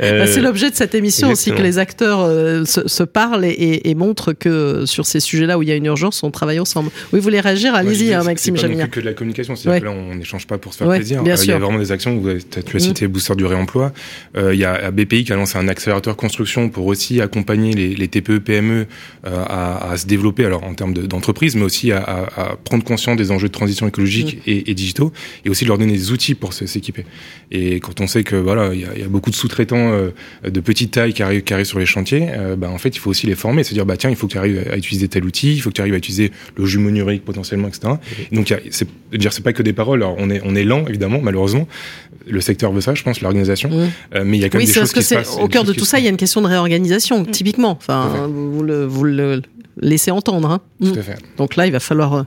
Euh, c'est l'objet de cette émission aussi, que les acteurs euh, se, parlent et, et, montrent que sur ces sujets-là où il y a une urgence, on travaille ensemble. Oui, vous voulez réagir? Allez-y, hein, Maxime. C'est que de la communication, c'est-à-dire que là, on n'échange pas pour se faire plaisir. Il y a vraiment des actions, vous avez, tu as cité mm. Booster du réemploi. il y a BPI qui a lancé un accélérateur construction pour aussi accompagner les, TPE, PME à, se développer, alors en termes d'entreprise, mais aussi à, à prendre conscience des enjeux de transition écologique mm. et, et, digitaux, et aussi leur donner des outils pour s'équiper. Et quand on sait que voilà, il y, y, a beaucoup de sous-traitants euh, de petite taille qui arrivent, qui arrivent sur les chantiers, euh, bah, en fait, il faut aussi les former, se dire bah tiens, il faut que tu arrives à utiliser tel outil, il faut que tu arrives à utiliser le jumeau numérique potentiellement, etc. Mm. Donc, c'est dire c'est pas que des paroles. Alors, on est on est lent évidemment, malheureusement. Le secteur veut ça, je pense, l'organisation. Mm. Euh, mais il y a quand même des choses qui se passent. Au cœur de tout ça, il y a une question de réorganisation, typiquement. Enfin, vous le, vous le laissez entendre. Hein. Tout à fait. Donc là, il va falloir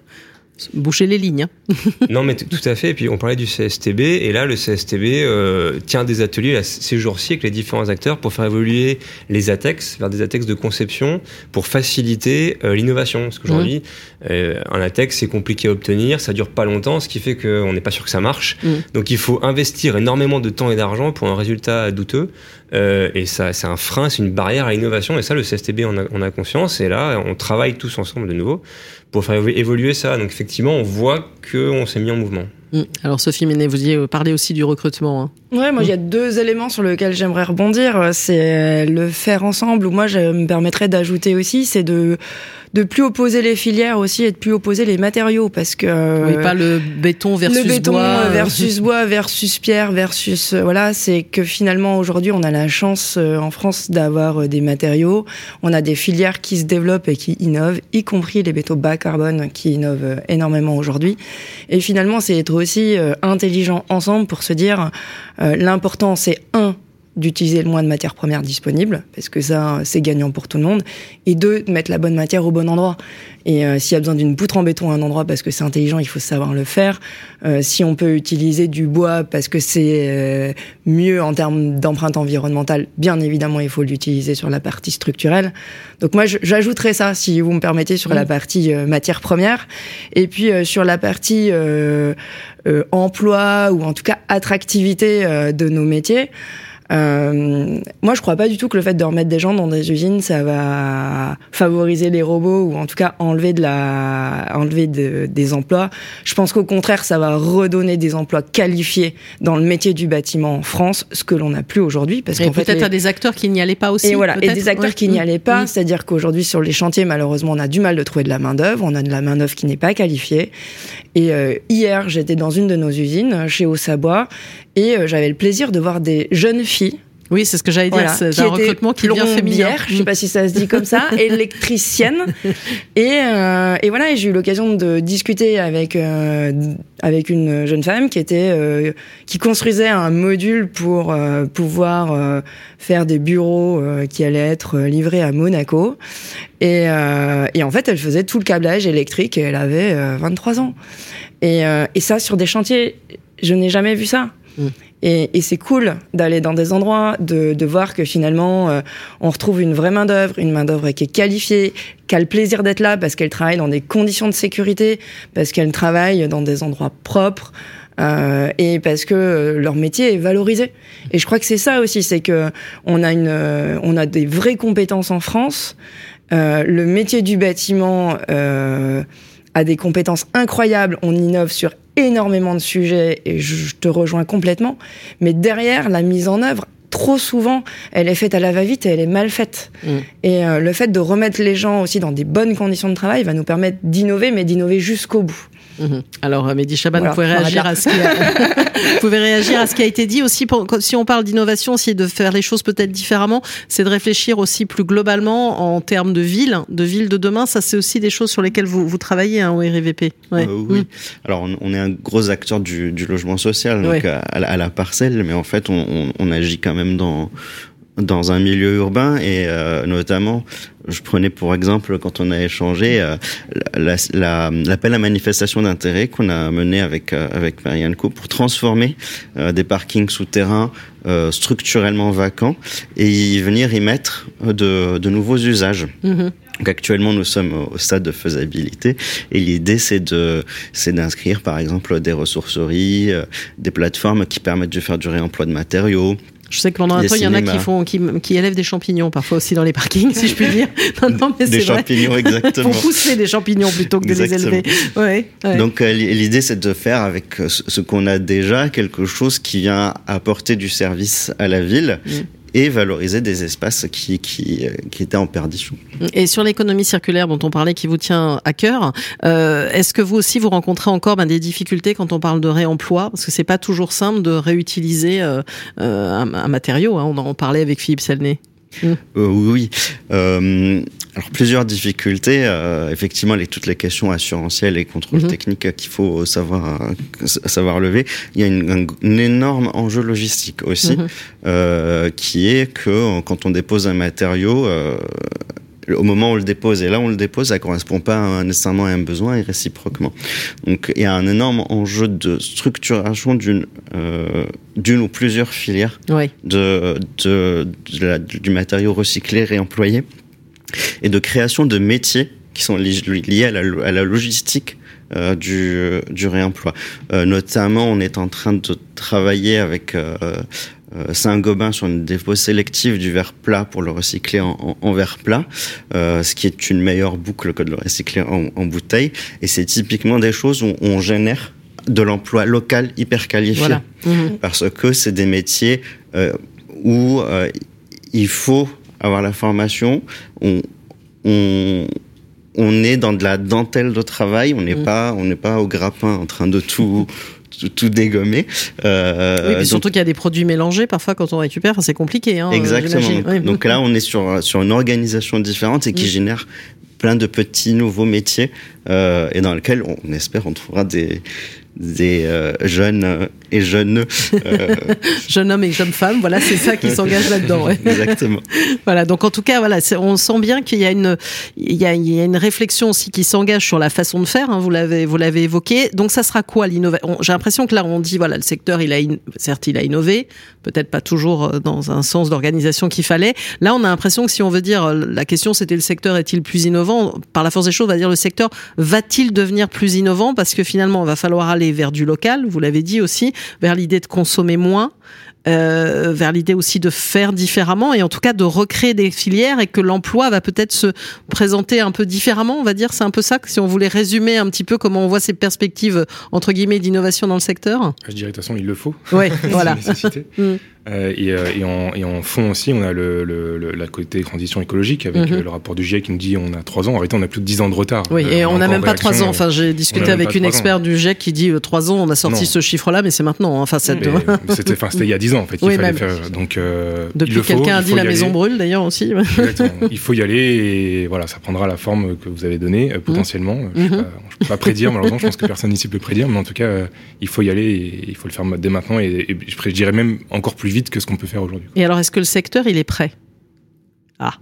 boucher les lignes. Hein. non, mais tout à fait. Et puis on parlait du CSTB, et là, le CSTB euh, tient des ateliers ces jours-ci avec les différents acteurs pour faire évoluer les ATEX vers des ATEX de conception pour faciliter euh, l'innovation. Parce qu'aujourd'hui, mmh. euh, un ATEX, c'est compliqué à obtenir, ça dure pas longtemps, ce qui fait qu'on n'est pas sûr que ça marche. Mmh. Donc il faut investir énormément de temps et d'argent pour un résultat douteux. et ça, c'est un frein, c'est une barrière à l'innovation. Et ça, le CSTB, on a, on a conscience. Et là, on travaille tous ensemble de nouveau pour faire évoluer ça. Donc effectivement, on voit qu'on s'est mis en mouvement. Mm. Alors Sophie Ménet, vous y parlez aussi du recrutement. Hein. Ouais, moi il y a deux éléments sur lesquels j'aimerais rebondir. C'est le faire ensemble, ou moi je me permettrais d'ajouter aussi, c'est de de plus opposer les filières aussi et de plus opposer les matériaux parce que oui, pas le béton versus le béton bois versus bois versus pierre versus euh, voilà c'est que finalement aujourd'hui on a la chance euh, en France d'avoir euh, des matériaux on a des filières qui se développent et qui innovent y compris les bétaux bas carbone qui innovent énormément aujourd'hui et finalement c'est être aussi intelligent ensemble pour se dire l'important c'est un d'utiliser le moins de matières premières disponibles, parce que ça, c'est gagnant pour tout le monde, et deux, de mettre la bonne matière au bon endroit. Et euh, s'il y a besoin d'une poutre en béton à un endroit parce que c'est intelligent, il faut savoir le faire. Euh, si on peut utiliser du bois parce que c'est euh, mieux en termes d'empreinte environnementale, bien évidemment, il faut l'utiliser sur la partie structurelle. Donc moi, j'ajouterais ça, si vous me permettez, sur la partie matière première. Et puis sur la partie emploi ou en tout cas attractivité de nos métiers. Euh, moi, je crois pas du tout que le fait de remettre des gens dans des usines, ça va favoriser les robots ou en tout cas enlever de la, enlever des emplois. Je pense qu'au contraire, ça va redonner des emplois qualifiés dans le métier du bâtiment en France, ce que l'on n'a plus aujourd'hui. Parce qu'en peut-être à des acteurs qui n'y allaient pas aussi. Et voilà, et des acteurs qui n'y allaient pas, c'est-à-dire qu'aujourd'hui sur les chantiers, malheureusement, on a du mal de trouver de la main d'œuvre, on a de la main d'œuvre qui n'est pas qualifiée. Et euh, hier, j'étais dans une de nos usines chez Haussabois et euh, j'avais le plaisir de voir des jeunes filles oui, c'est ce que j'allais dire. c'est un recrutement qui devient féminin. Je sais pas si ça se dit comme ça, électricienne. Et, euh, et voilà, j'ai eu l'occasion de discuter avec euh, avec une jeune femme qui était euh, qui construisait un module pour euh, pouvoir euh, faire des bureaux qui allaient être livrés à Monaco. Et, et en fait, elle faisait tout le câblage électrique et elle avait 23 ans. Et, et ça, sur des chantiers, je n'ai jamais vu ça. Mm. Et, et c'est cool d'aller dans des endroits, de, de voir que finalement, euh, on retrouve une vraie main d'œuvre, une main d'œuvre qui est qualifiée, qui a le plaisir d'être là parce qu'elle travaille dans des conditions de sécurité, parce qu'elle travaille dans des endroits propres. Euh, et parce que euh, leur métier est valorisé. Et je crois que c'est ça aussi, c'est que on a une, euh, on a des vraies compétences en France. le métier du bâtiment a des compétences incroyables. On innove sur énormément de sujets et je te rejoins complètement. Mais derrière, la mise en œuvre, trop souvent, elle est faite à la va-vite et elle est mal faite. Mm. Et euh, le fait de remettre les gens aussi dans des bonnes conditions de travail va nous permettre d'innover, mais d'innover jusqu'au bout. Mhm. Alors, euh, Mehdi Chaban, vous, pouvez réagir à ce qui a... vous pouvez réagir à ce qui a été dit aussi. Pour... si on parle d'innovation, aussi de faire les choses peut-être différemment, c'est de réfléchir aussi plus globalement en termes de ville, de ville de demain. Ça, c'est aussi des choses sur lesquelles vous, vous travaillez hein, au RVP. Ouais. Euh, oui. Mm. Alors, on, est un gros acteur du, du logement social, donc à, la parcelle, mais en fait, on, on, on agit quand même dans dans un milieu urbain et euh, notamment je prenais pour exemple quand on a échangé l'appel à manifestation d'intérêt qu'on a mené avec avec Marianne Co pour transformer des parkings souterrains structurellement vacants et y venir y mettre de, de nouveaux usages. Mm-hmm. Donc actuellement, nous sommes au stade de faisabilité et l'idée, c'est de, c'est d'inscrire, par exemple, des ressourceries, euh, des plateformes qui permettent de faire du réemploi de matériaux, je sais que pendant un temps, il y en a qui font, qui, qui, élèvent des champignons parfois aussi dans les parkings, si je puis dire. Non, non, mais des champignons, exactement. Pour pousser des champignons plutôt que de les élever. Ouais, Donc euh, l'idée, c'est de faire avec euh, ce qu'on a déjà quelque chose qui vient apporter du service à la ville. Mm et valoriser des espaces qui, qui, qui étaient en perdition. Et sur l'économie circulaire dont on parlait, qui vous tient à cœur, euh, est-ce que vous aussi vous rencontrez encore ben, des difficultés quand on parle de réemploi? Parce que c'est pas toujours simple de réutiliser euh, euh un, un, matériau. Hein. On en parlait avec Philippe. Euh, oui. Euh, alors plusieurs difficultés, euh, effectivement les, toutes les questions assurantielles et contrôles mhm. techniques qu'il faut savoir savoir lever. Il y a une, un, énorme enjeu logistique aussi, mhm. euh, qui est que quand on dépose un matériau, euh, au moment où on le dépose et là où on le dépose, ça correspond pas nécessairement à un besoin et réciproquement. Donc il y a un énorme enjeu de structuration d'une euh, d'une ou plusieurs filières de, de, du matériau recyclé réemployé et de création de métiers qui sont liés à la, à la logistique euh, du, du réemploi. Euh, notamment, on est en train de travailler avec euh, euh, Saint-Gobain sur une dépôt sélective du verre plat pour le recycler en, en, verre plat, euh, ce qui est une meilleure boucle que de le recycler en, en bouteille. Et c'est typiquement des choses où on génère de l'emploi local hyper qualifié. Mhm. Parce que c'est des métiers euh, où euh, il faut avoir la formation. On, on, on est dans de la dentelle de travail. On n'est mhm. pas, on n'est pas au grappin en train de tout tout, dégommer. Euh, oui, surtout qu'il y a des produits mélangés parfois quand on récupère, c'est compliqué. Hein, exactement. Donc, là, on est sur sur une organisation différente et qui mm. génère plein de petits nouveaux métiers euh, et dans lesquels on espère on trouvera des des euh, jeunes et jeunes euh... jeunes hommes et jeunes femmes voilà c'est ça qui s'engage là-dedans ouais. exactement. Voilà donc en tout cas voilà on sent bien qu'il y a une il y a, il y a une réflexion aussi qui s'engage sur la façon de faire hein, vous l'avez évoqué. Donc ça sera quoi l'innovation? J'ai l'impression que là on dit voilà le secteur il a certes il a innové peut-être pas toujours euh, dans un sens d'organisation qu'il fallait. Là on a l'impression que si on veut dire euh, la question c'était le secteur est-il plus innovant? Par la force des choses on va dire le secteur va-t-il devenir plus innovant? Parce que finalement on va falloir aller vers du local, vous l'avez dit aussi, vers l'idée de consommer moins, euh, vers l'idée aussi de faire différemment et en tout cas de recréer des filières et que l'emploi va peut-être se présenter un peu différemment, on va dire. C'est un peu ça, si on voulait résumer un petit peu comment on voit ces perspectives, entre guillemets, d'innovation dans le secteur. Je dirais de toute façon, il le faut. Oui, voilà. Euh, et, euh, et, en, et, en, fond aussi, on a le, le, le, la côté transition écologique avec mm -hmm. le rapport du GIEC qui nous dit on a trois ans. En réalité, on a plus de dix ans de retard. Oui, et on n'a même pas trois ans. Enfin, j'ai discuté avec une experte du GIEC qui dit trois ans. On a sorti non. ce chiffre-là, mais c'est maintenant. Enfin, c'était il y a dix ans en fait. Oui, fallait faire. Donc, euh, depuis quelqu'un a dit la maison brûle d'ailleurs aussi. il faut y aller et voilà, ça prendra la forme que vous avez donnée euh, potentiellement. Mm -hmm. Je ne peux, peux, pas prédire malheureusement. Je pense que personne ici peut prédire, mais en tout cas, il faut y aller et il faut le faire dès maintenant et, et je dirais même encore plus vite que ce qu'on peut faire aujourd'hui. Et alors, est-ce que le secteur, il est prêt? Ah.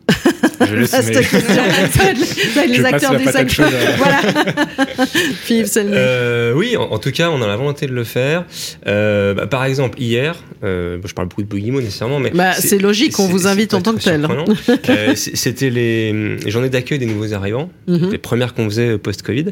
Je laisse mes... ça les acteurs du secteur. voilà. Philippe euh, Oui, en, en, tout cas, on a la volonté de le faire. Euh, bah, par exemple, hier, euh, je parle beaucoup de Bouguimo nécessairement, mais bah, c'est logique, on vous invite en tant que tel. euh, C'était les, les, journées d'accueil des nouveaux arrivants, mm -hmm. les premières qu'on faisait post-Covid,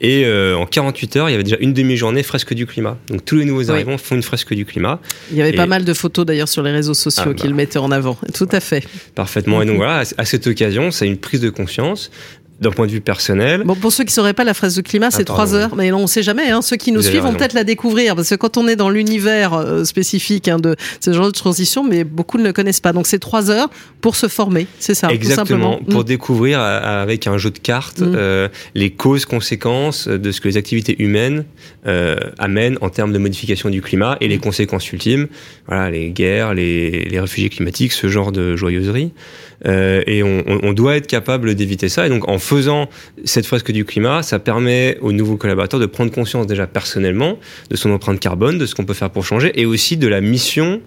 et euh, en 48 heures, il y avait déjà une demi-journée fresque du climat. Donc tous les nouveaux oui. arrivants font une fresque du climat. Il y avait et... pas mal de photos d'ailleurs sur les réseaux sociaux ah, bah, qui le mettaient en avant. Tout à fait. Parfaitement. Donc voilà, à cette occasion, c'est une prise de conscience d'un point de vue personnel. Bon, pour ceux qui ne sauraient pas, la phrase de climat, c'est trois heures, mais on ne sait jamais. Hein. Ceux qui nous Vous suivent vont peut-être la découvrir, parce que quand on est dans l'univers euh, spécifique hein, de ce genre de transition, mais beaucoup ne le connaissent pas. Donc c'est trois heures pour se former, c'est ça. Exactement, pour mmh. découvrir euh, avec un jeu de cartes mmh. euh, les causes, conséquences de ce que les activités humaines amènent en termes de modification du climat et les conséquences ultimes, voilà, les guerres, les, les réfugiés climatiques, ce genre de joyeuserie. Euh, et on, on, doit être capable d'éviter ça. Et donc, en faisant cette fresque du climat, ça permet aux nouveaux collaborateurs de prendre conscience déjà personnellement de son empreinte carbone, de ce qu'on peut faire pour changer, et aussi de la mission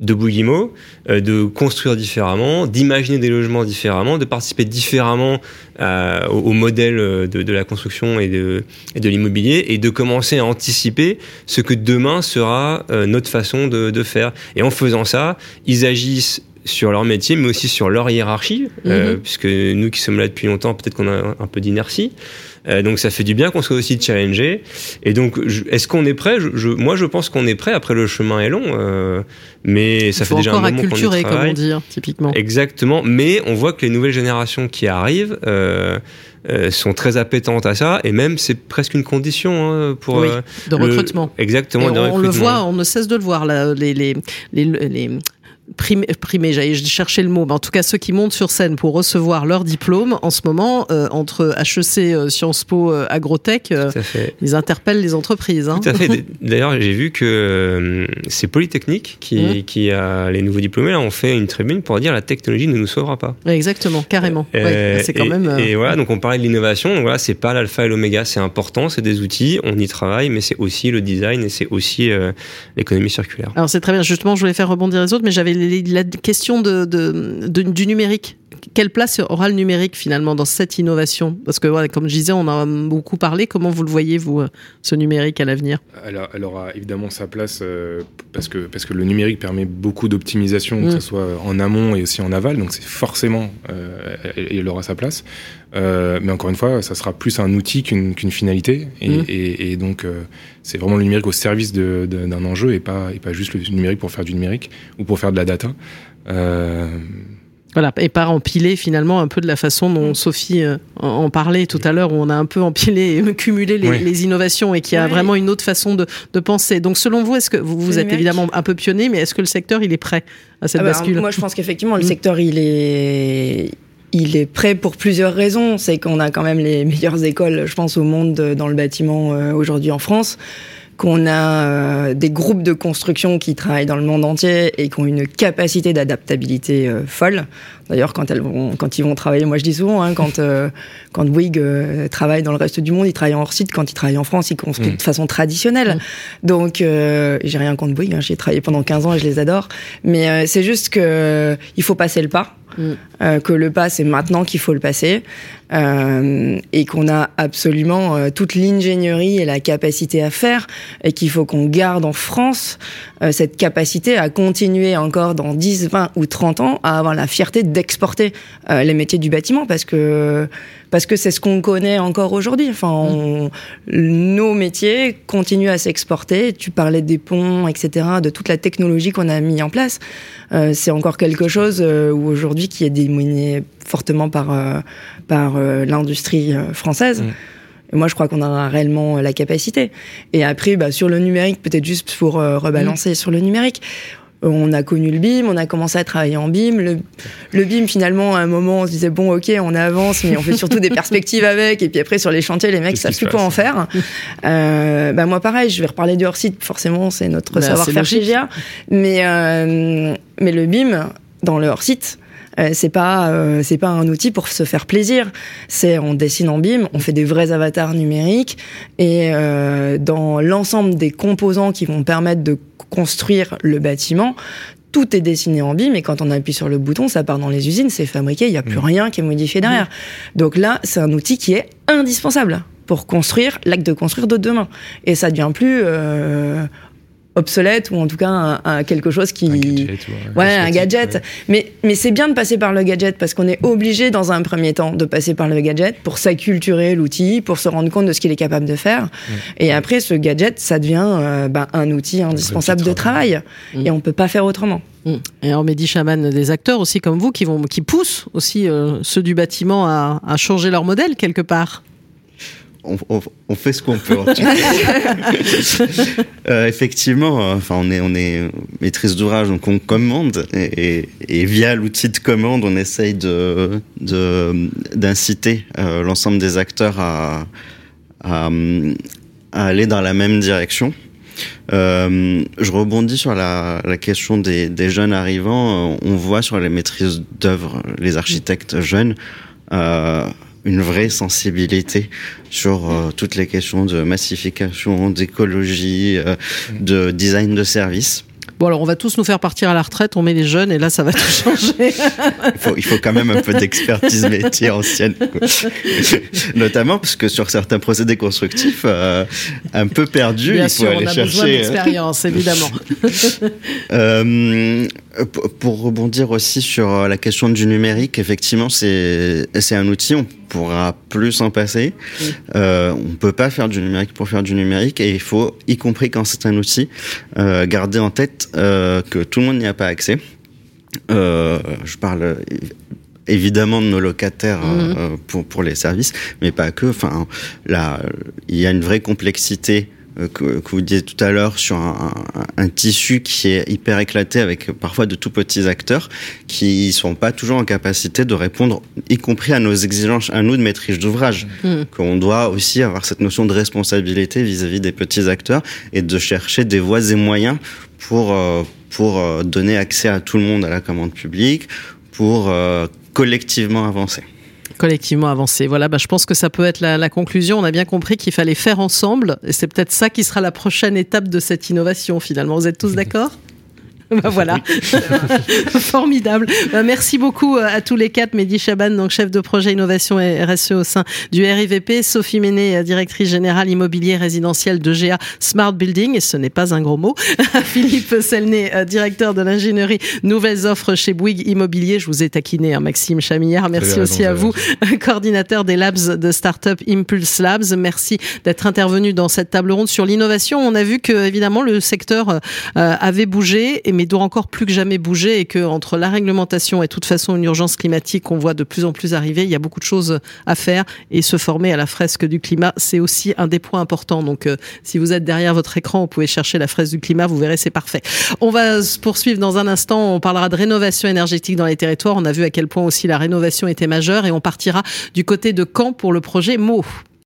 de Bouyguimo, euh, de construire différemment, d'imaginer des logements différemment, de participer différemment euh, au, modèle de, la construction et de, de l'immobilier, et de commencer à anticiper ce que demain sera notre façon de faire. Et en faisant ça, ils agissent sur leur métier, mais aussi sur leur hiérarchie, euh, mhm. puisque nous qui sommes là depuis longtemps, peut-être qu'on a un peu d'inertie. Euh, donc ça fait du bien qu'on soit aussi challengé. Et donc, est-ce qu'on est prêt? Je, Moi, je pense qu'on est prêt. Après, le chemin est long, euh, mais ça fait déjà un moment qu'on y travaille. comme on dit, hein, typiquement. Exactement. Mais on voit que les nouvelles générations qui arrivent. Euh, sont très appétentes à ça et même c'est presque une condition hein, pour oui, de recrutement. Exactement. on, on le voit, on ne cesse de le voir là, les, les, les, les primé, primé j'allais chercher le mot, mais en tout cas ceux qui montent sur scène pour recevoir leur diplôme, en ce moment, euh, entre HEC, euh, Sciences Po, euh, Agrotech, euh, ils interpellent les entreprises. Hein. Tout à fait. D'ailleurs, j'ai vu que c'est Polytechnique qui, mmh. qui a les nouveaux diplômés, là, ont fait une tribune pour dire la technologie ne nous sauvera pas. Exactement, carrément. c'est quand et, même. Et voilà, donc on parlait de l'innovation. Voilà, c'est pas l'alpha et l'oméga, c'est important, c'est des outils, on y travaille, mais c'est aussi le design et c'est aussi l'économie circulaire. Alors c'est très bien. Justement, je voulais faire rebondir les autres, mais j'avais la question de, du numérique. Quelle place aura le numérique finalement dans cette innovation? Parce que, comme je disais, on en a beaucoup parlé. Comment vous le voyez, vous, euh, ce numérique à l'avenir? Elle, aura évidemment sa place euh, parce, que, parce que le numérique permet beaucoup d'optimisation, que ce mm. soit en amont et aussi en aval. Donc, c'est forcément, euh, elle, aura sa place. mais encore une fois, ça sera plus un outil qu'une finalité. Mm. Et, et, donc, c'est vraiment le numérique au service d'un enjeu et pas, et pas juste le numérique pour faire du numérique ou pour faire de la data. Euh... Voilà, et pas empiler finalement un peu de la façon dont mm. Sophie euh, en parlait tout à l'heure, où on a un peu empilé et cumulé les, les innovations et qu'il y a vraiment une autre façon de, de penser. Donc selon vous, est-ce que vous, vous êtes évidemment un peu pionnier, mais est-ce que le secteur il est prêt à cette ah bah, bascule Moi, je pense qu'effectivement le mm. secteur il est il est prêt pour plusieurs raisons. C'est qu'on a quand même les meilleures écoles, je pense, au monde dans le bâtiment euh, aujourd'hui en France qu'on a euh, des groupes de construction qui travaillent dans le monde entier et qui ont une capacité d'adaptabilité euh, folle. D'ailleurs, quand elles vont, quand ils vont travailler, moi je dis souvent, hein, quand euh, quand Bouygues travaille dans le reste du monde, ils travaillent hors site. Quand ils travaillent en France, ils construisent mm. de façon traditionnelle. Mm. Donc, j'ai rien contre Bouygues. Hein, j'ai travaillé pendant 15 ans et je les adore. Mais c'est juste que il faut passer le pas. Mm. que le pas c'est maintenant qu'il faut le passer euh, et qu'on a absolument euh, toute l'ingénierie et la capacité à faire et qu'il faut qu'on garde en France euh, cette capacité à continuer encore dans 10, 20 ou 30 ans à avoir la fierté d'exporter euh, les métiers du bâtiment parce que parce que c'est ce qu'on connaît encore aujourd'hui. Enfin, nos métiers continuent à s'exporter. Tu parlais des ponts, etc., de toute la technologie qu'on a mis en place. Euh, c'est encore quelque chose où aujourd'hui qui est démonié fortement par par l'industrie française. Mmh. Moi, je crois qu'on a réellement la capacité. Et après, bah, sur le numérique, peut-être juste pour rebalancer mmh. sur le numérique, on a connu le BIM, on a commencé à travailler en BIM. Le, le, BIM, finalement, à un moment, on se disait, bon, ok, on avance, mais on fait surtout des perspectives avec. Et puis après, sur les chantiers, les mecs savent plus quoi en faire. Euh, bah, moi, pareil, je vais reparler du hors-site. Forcément, c'est notre bah, savoir-faire chez GIA. Mais, euh, mais le BIM, dans le hors-site, euh, c'est pas euh, c'est pas un outil pour se faire plaisir. C'est on dessine en BIM, on fait des vrais avatars numériques et euh, dans l'ensemble des composants qui vont permettre de construire le bâtiment, tout est dessiné en BIM et quand on appuie sur le bouton, ça part dans les usines, c'est fabriqué, il n'y a plus mmh. rien qui est modifié derrière. Mmh. Donc là, c'est un outil qui est indispensable pour construire l'acte de construire de demain. Et ça devient plus euh, obsolète ou en tout cas un, quelque chose qui un gadget, ouais, un gadget mais mais c'est bien de passer par le gadget parce qu'on est obligé dans un premier temps de passer par le gadget pour s'acculturer l'outil pour se rendre compte de ce qu'il est capable de faire. Et après ce gadget ça devient euh, bah, un outil indispensable de travail, mm. et on peut pas faire autrement. Mm. et alors Mehdi Chaman des acteurs aussi comme vous qui vont qui poussent aussi euh, ceux du bâtiment à, à changer leur modèle quelque part on, fait ce qu'on peut. euh, effectivement, euh, enfin, on est, on est maîtrise d'ouvrage, donc on commande et, et, via l'outil de commande, on essaye de d'inciter euh, l'ensemble des acteurs à, à, à, aller dans la même direction. Euh, je rebondis sur la, la question des, des, jeunes arrivants. On voit sur les maîtrises d'œuvre, les architectes jeunes. Une vraie sensibilité sur euh, toutes les questions de massification, d'écologie, euh, de design de service. Bon, alors on va tous nous faire partir à la retraite, on met les jeunes et là ça va tout changer. il, faut, il faut quand même un peu d'expertise métier ancienne. Notamment parce que sur certains procédés constructifs, euh, un peu perdus, il faut sûr, aller on a chercher. besoin d'expérience, évidemment. Euh, pour rebondir aussi sur la question du numérique, effectivement, c'est un outil, on pourra plus s'en passer. Oui. Euh, on peut pas faire du numérique pour faire du numérique et il faut, y compris quand c'est un outil, euh, garder en tête euh, que tout le monde n'y a pas accès. Euh, je parle évidemment de nos locataires Mhm. euh, pour pour les services, mais pas que. Enfin, là, il y a une vraie complexité euh, que, que vous disiez tout à l'heure sur un, un- un tissu qui est hyper éclaté avec parfois de tout petits acteurs qui sont pas toujours en capacité de répondre, y compris à nos exigences, à nous de maîtrise d'ouvrage. Mm. Qu'on doit aussi avoir cette notion de responsabilité vis-à-vis des petits acteurs et de chercher des voies et moyens pour euh, pour euh, donner accès à tout le monde à la commande publique, pour euh, collectivement avancer. Collectivement avancer. Voilà, bah, je pense que ça peut être la, la conclusion. On a bien compris qu'il fallait faire ensemble, et c'est peut-être ça qui sera la prochaine étape de cette innovation finalement. Vous êtes tous d'accord? Bah voilà, formidable. Bah, merci beaucoup euh, à tous les quatre. Mehdi Chaban, donc chef de projet innovation et RSE au sein du RIVP, Sophie Méné, euh, directrice générale immobilier résidentiel de GA Smart Building, et ce n'est pas un gros mot. Philippe Selnet, euh, directeur de l'ingénierie nouvelles offres chez Bouygues Immobilier. Je vous ai taquiné, hein, Maxime Chamillard. Merci aussi à vous coordinateur des labs de Startup Impulse Labs. Merci d'être intervenu dans cette table ronde sur l'innovation. On a vu que évidemment le secteur euh, avait bougé, mais doit encore plus que jamais bouger, et que entre la réglementation et toute façon une urgence climatique qu'on voit de plus en plus arriver, il y a beaucoup de choses à faire et se former à la fresque du climat, c'est aussi un des points importants. Donc euh, si vous êtes derrière votre écran, vous pouvez chercher la fresque du climat, vous verrez, c'est parfait. On va se poursuivre dans un instant. On parlera de rénovation énergétique dans les territoires. On a vu à quel point aussi la rénovation était majeure et on partira du côté de Caen pour le projet MO.